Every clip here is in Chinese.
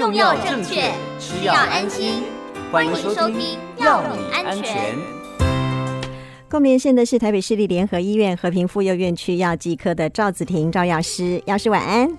用药正确，吃药安心。欢迎收听《药理安全》。共连线的是台北市立联合医院和平妇幼院区药剂科的赵子婷赵药师，药师晚安。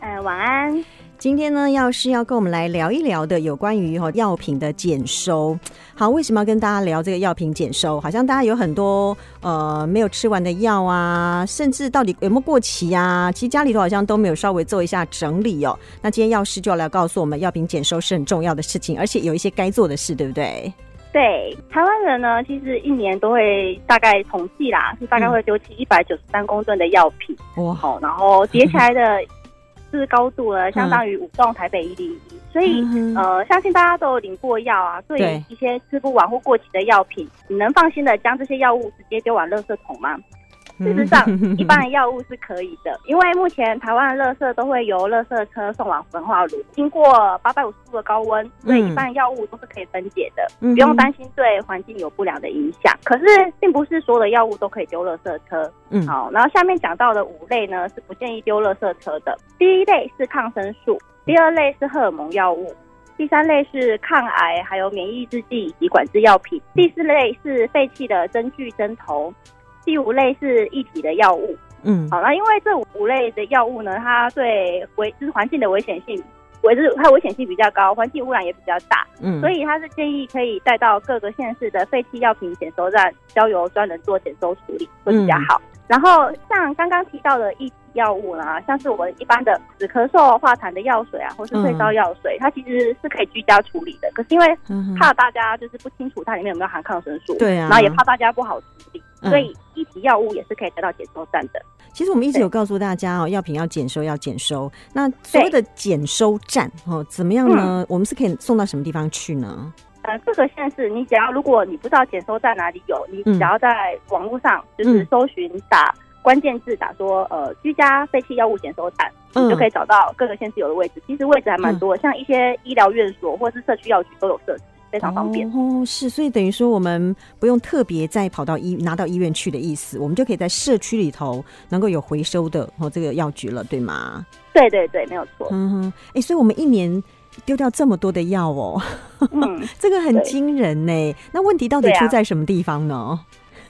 呃，晚安。今天呢，药师要跟我们来聊一聊的有关于哈药品的检收。好，为什么要跟大家聊这个药品检收？好像大家有很多呃没有吃完的药啊，甚至到底有没有过期啊？其实家里头好像都没有稍微做一下整理哦。那今天药师就要来告诉我们，药品检收是很重要的事情，而且有一些该做的事，对不对？对，台湾人呢，其实一年都会大概统计啦，是大概会丢弃一百九十三公吨的药品。哇，好，然后叠起来的。是高度呢，相当于五栋台北一零一，所以、嗯、呃，相信大家都有领过药啊。对于一些吃不完或过期的药品，你能放心的将这些药物直接丢往垃圾桶吗？事实上，一般的药物是可以的，因为目前台湾的垃圾都会由垃圾车送往焚化炉，经过八百五十度的高温，所以一般的药物都是可以分解的，不用担心对环境有不良的影响。可是，并不是所有的药物都可以丢垃圾车。嗯，好，然后下面讲到的五类呢，是不建议丢垃圾车的。第一类是抗生素，第二类是荷尔蒙药物，第三类是抗癌还有免疫制剂以及管制药品，第四类是废弃的针具针头。第五类是一体的药物，嗯，好，那因为这五类的药物呢，它对危就是环境的危险性，危就是它危险性比较高，环境污染也比较大，嗯，所以它是建议可以带到各个县市的废弃药品检收站，交由专人做检收处理会比较好。嗯、然后像刚刚提到的一体药物呢，像是我们一般的止咳嗽化痰的药水啊，或是退烧药水，嗯、它其实是可以居家处理的。可是因为怕大家就是不清楚它里面有没有含抗生素，对啊，然后也怕大家不好处理。所以，一级药物也是可以得到检收站的。其实我们一直有告诉大家哦，药品要检收，要检收。那所谓的检收站哦，怎么样呢？嗯、我们是可以送到什么地方去呢？呃，各个县市，你只要如果你不知道检收站哪里有，你只要在网络上就是搜寻打关键字，打说呃居家废弃药物检收站，你就可以找到各个县市有的位置。其实位置还蛮多的，像一些医疗院所或是社区药局都有设置。非常方便哦，是，所以等于说我们不用特别再跑到医拿到医院去的意思，我们就可以在社区里头能够有回收的哦这个药局了，对吗？对对对，没有错。嗯哼，哎，所以我们一年丢掉这么多的药哦，嗯，这个很惊人呢。那问题到底出在什么地方呢？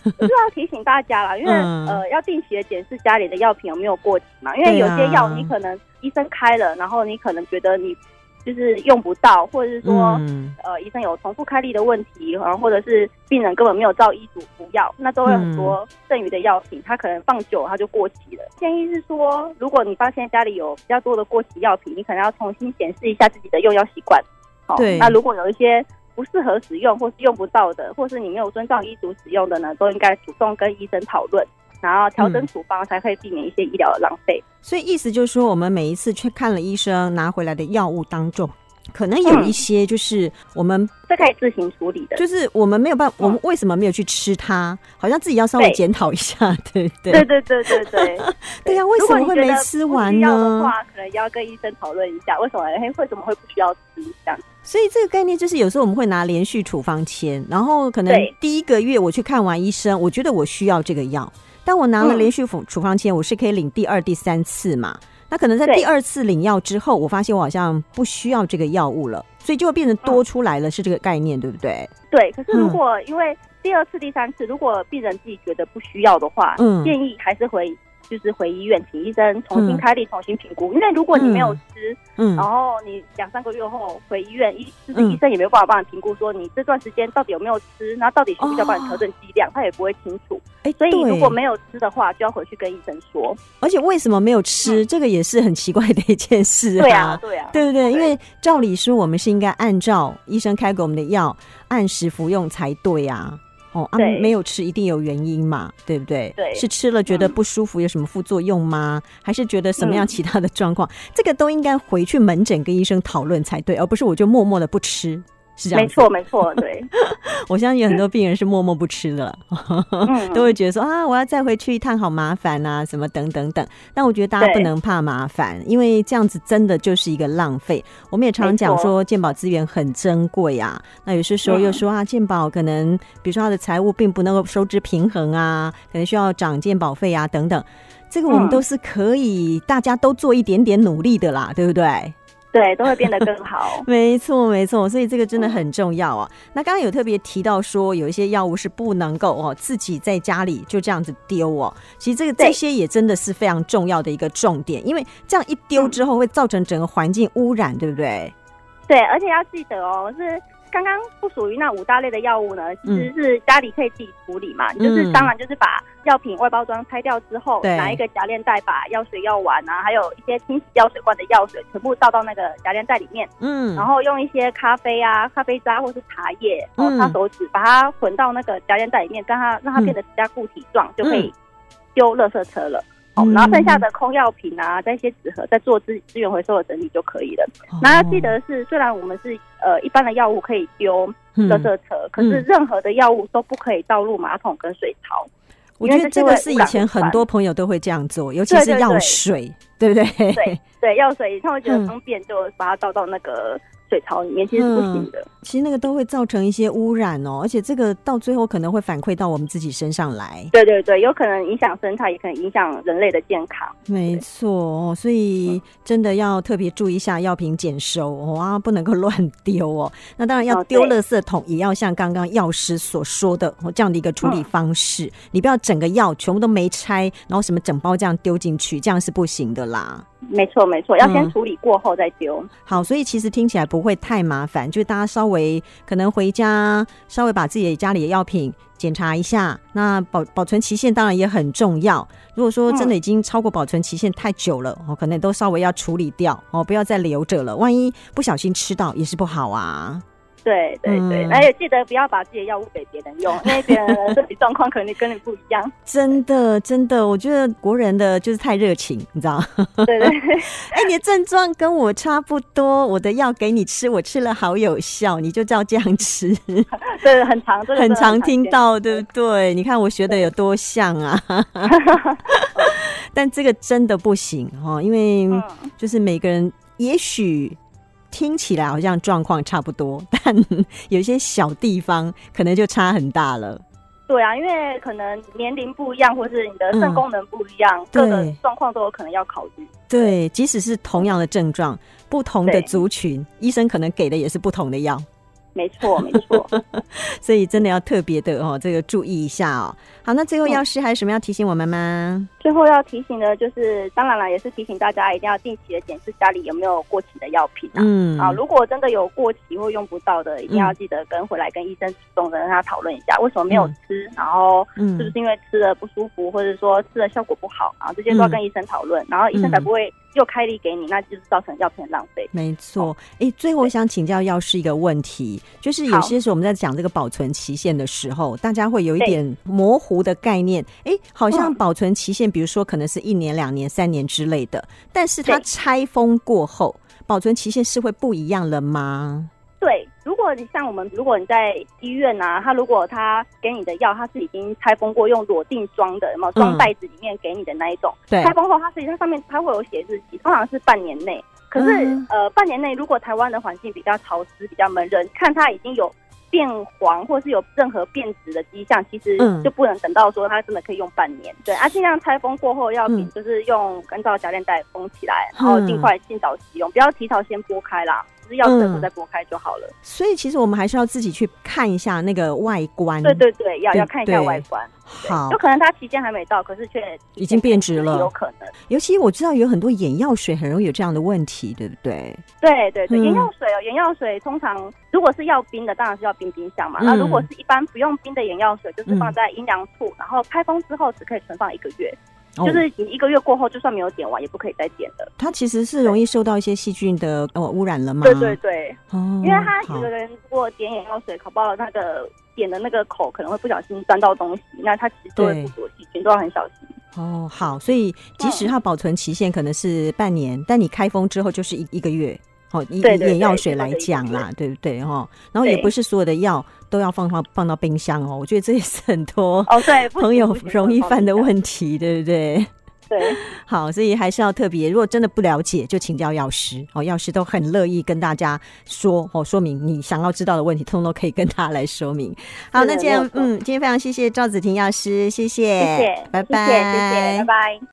就要提醒大家了，因为、嗯、呃要定期的检视家里的药品有没有过期嘛，因为有些药你可能医生开了，然后你可能觉得你。就是用不到，或者是说，嗯、呃，医生有重复开立的问题，然后或者是病人根本没有照医嘱服药，那都会很多剩余的药品，它可能放久它就过期了。建议是说，如果你发现家里有比较多的过期药品，你可能要重新检视一下自己的用药习惯。好，对，那如果有一些不适合使用，或是用不到的，或是你没有遵照医嘱使用的呢，都应该主动跟医生讨论。然后调整处方，才可以避免一些医疗的浪费。嗯。所以意思就是说，我们每一次去看了医生拿回来的药物当中，可能有一些就是我们这可以自行处理的，就是我们没有办法，我们为什么没有去吃它？好像自己要稍微检讨一下，对不对？对对对对对，对呀，为什么会没吃完呢？的话，可能要跟医生讨论一下，为什么？嘿，为什么会不需要吃这样？所以这个概念就是，有时候我们会拿连续处方签，然后可能第一个月我去看完医生，我觉得我需要这个药。当我拿了连续处处方签，我是可以领第二、第三次嘛？那可能在第二次领药之后，我发现我好像不需要这个药物了，所以就会变成多出来了，是这个概念，对不对？对。可是如果因为第二次、第三次，如果病人自己觉得不需要的话，嗯，建议还是回。就是回医院请医生重新开立、重新评估，因为如果你没有吃，嗯，然后你两三个月后回医院，医就是医生也没有办法帮你评估，说你这段时间到底有没有吃，然后到底需不需要帮你调整剂量，他也不会清楚。哎，所以如果没有吃的话，就要回去跟医生说。而且为什么没有吃，这个也是很奇怪的一件事啊。对啊，对啊，对不对？因为照理说，我们是应该按照医生开给我们的药按时服用才对啊。哦啊，没有吃一定有原因嘛，对不对？对，是吃了觉得不舒服，有什么副作用吗？嗯、还是觉得什么样其他的状况？嗯、这个都应该回去门诊跟医生讨论才对，而不是我就默默的不吃。是这样，没错没错，对。我相信有很多病人是默默不吃的，嗯、都会觉得说啊，我要再回去一趟，好麻烦啊，什么等等等。但我觉得大家不能怕麻烦，因为这样子真的就是一个浪费。我们也常常讲说，健保资源很珍贵啊。那有些时候又说啊，健保可能比如说他的财务并不能够收支平衡啊，可能需要涨健保费啊等等。这个我们都是可以，大家都做一点点努力的啦，对不对？对，都会变得更好。没错，没错，所以这个真的很重要啊。嗯、那刚刚有特别提到说，有一些药物是不能够哦自己在家里就这样子丢哦。其实这个这些也真的是非常重要的一个重点，因为这样一丢之后会造成整个环境污染，对不对？对，而且要记得哦，是。刚刚不属于那五大类的药物呢，其实是家里可以自己处理嘛。嗯、就是当然就是把药品外包装拆掉之后，拿一个夹链袋把药水、药丸啊，还有一些清洗药水罐的药水全部倒到那个夹链袋里面。嗯，然后用一些咖啡啊、咖啡渣或是茶叶，然后擦手指把它混到那个夹链袋里面，让它让它变得比较固体状，嗯、就可以丢垃圾车了。哦，然后剩下的空药品啊，在一些纸盒再做资资源回收的整理就可以了。那要记得是，虽然我们是呃一般的药物可以丢垃圾车，嗯、可是任何的药物都不可以倒入马桶跟水槽。我觉得这个是以前很多朋友都会这样做，尤其是药水，对不对？对对，药水他会觉得方便，就把它倒到那个。水槽里面其实是不行的，嗯，其实那个都会造成一些污染哦，而且这个到最后可能会反馈到我们自己身上来。对对对，有可能影响生态，也可能影响人类的健康。没错哦，所以真的要特别注意一下药品检收哦，啊，不能够乱丢哦。那当然要丢垃圾桶，也要像刚刚药师所说的哦，这样的一个处理方式。嗯，你不要整个药全部都没拆，然后什么整包这样丢进去，这样是不行的啦。没错，没错，要先处理过后再丢。嗯。好，所以其实听起来不会太麻烦，就是大家稍微可能回家稍微把自己的家里的药品检查一下。那保保存期限当然也很重要。如果说真的已经超过保存期限太久了，哦，可能都稍微要处理掉哦，不要再留着了。万一不小心吃到也是不好啊。对对对，而且、嗯、记得不要把自己的药物给别人用，因为别人的身体状况可能跟你不一样。真的真的，我觉得国人的就是太热情，你知道吗？对对。哎、欸，你的症状跟我差不多，我的药给你吃，我吃了好有效，你就照这样吃。对，很常，很常，很常听到，对不对？对你看我学的有多像啊！但这个真的不行哈，因为就是每个人也许。听起来好像状况差不多，但有一些小地方可能就差很大了。对啊，因为可能年龄不一样，或是你的肾功能不一样，嗯、各个状况都有可能要考虑。对，即使是同样的症状，不同的族群，医生可能给的也是不同的药。没错，没错，所以真的要特别的哦，这个注意一下哦。好，那最后药师还有什么要提醒我们吗？最后要提醒的，就是当然了，也是提醒大家一定要定期的检视家里有没有过期的药品啊。嗯，啊，如果真的有过期或用不到的，一定要记得跟回来跟医生主动的跟他讨论一下，为什么没有吃，然后是不是因为吃了不舒服，或者说吃了效果不好啊，这些都要跟医生讨论，然后医生才不会。又开立给你，那就是造成药品浪费。没错，哎、欸，最后我想请教药师一个问题，就是有些时候我们在讲这个保存期限的时候，大家会有一点模糊的概念。哎、欸，好像保存期限，比如说可能是一年、两年、三年之类的，但是它拆封过后，保存期限是会不一样了吗？对。如果你像我们，如果你在医院啊，他如果他给你的药，他是已经拆封过，用裸定装的，有没有装袋子里面给你的那一种？对，拆封后它实际上上面它会有写日期，通常是半年内。可是、嗯、呃，半年内如果台湾的环境比较潮湿、比较闷热，看它已经有变黄或是有任何变质的迹象，其实就不能等到说它真的可以用半年。对，啊，尽量拆封过后药品就是用干燥夹链袋封起来，然后尽快尽早使用，不要提早先剥开啦。药水再剥开就好了，嗯。所以其实我们还是要自己去看一下那个外观。对对对，要要看一下外观。好，就可能它期间还没到，可是却已经变质了，有可能。尤其我知道有很多眼药水很容易有这样的问题，对不对？对对对，眼药水哦，眼药水通常如果是要冰的，当然是要冰冰箱嘛。嗯、那如果是一般不用冰的眼药水，就是放在阴凉处，嗯、然后开封之后只可以存放一个月。就是你一个月过后，就算没有点完，也不可以再点的。它其实是容易受到一些细菌的呃污染了吗？对对对，哦，因为他有的人如果点眼药水，搞不好那个点的那个口可能会不小心钻到东西，那它其实都会附着细菌，都要很小心。哦，好，所以即使它保存期限可能是半年，但你开封之后就是一一个月。哦，以眼药水来讲啦，对不对？哈，然后也不是所有的药都要放放放到冰箱哦。我觉得这也是很多哦，对朋友容易犯的问题，对不对？对，好，所以还是要特别，如果真的不了解，就请教药师哦。药师都很乐意跟大家说哦，说明你想要知道的问题，通通都可以跟他来说明。好，那今天嗯，今天非常谢谢赵子婷药师，谢谢，谢谢，拜拜，谢谢，拜拜。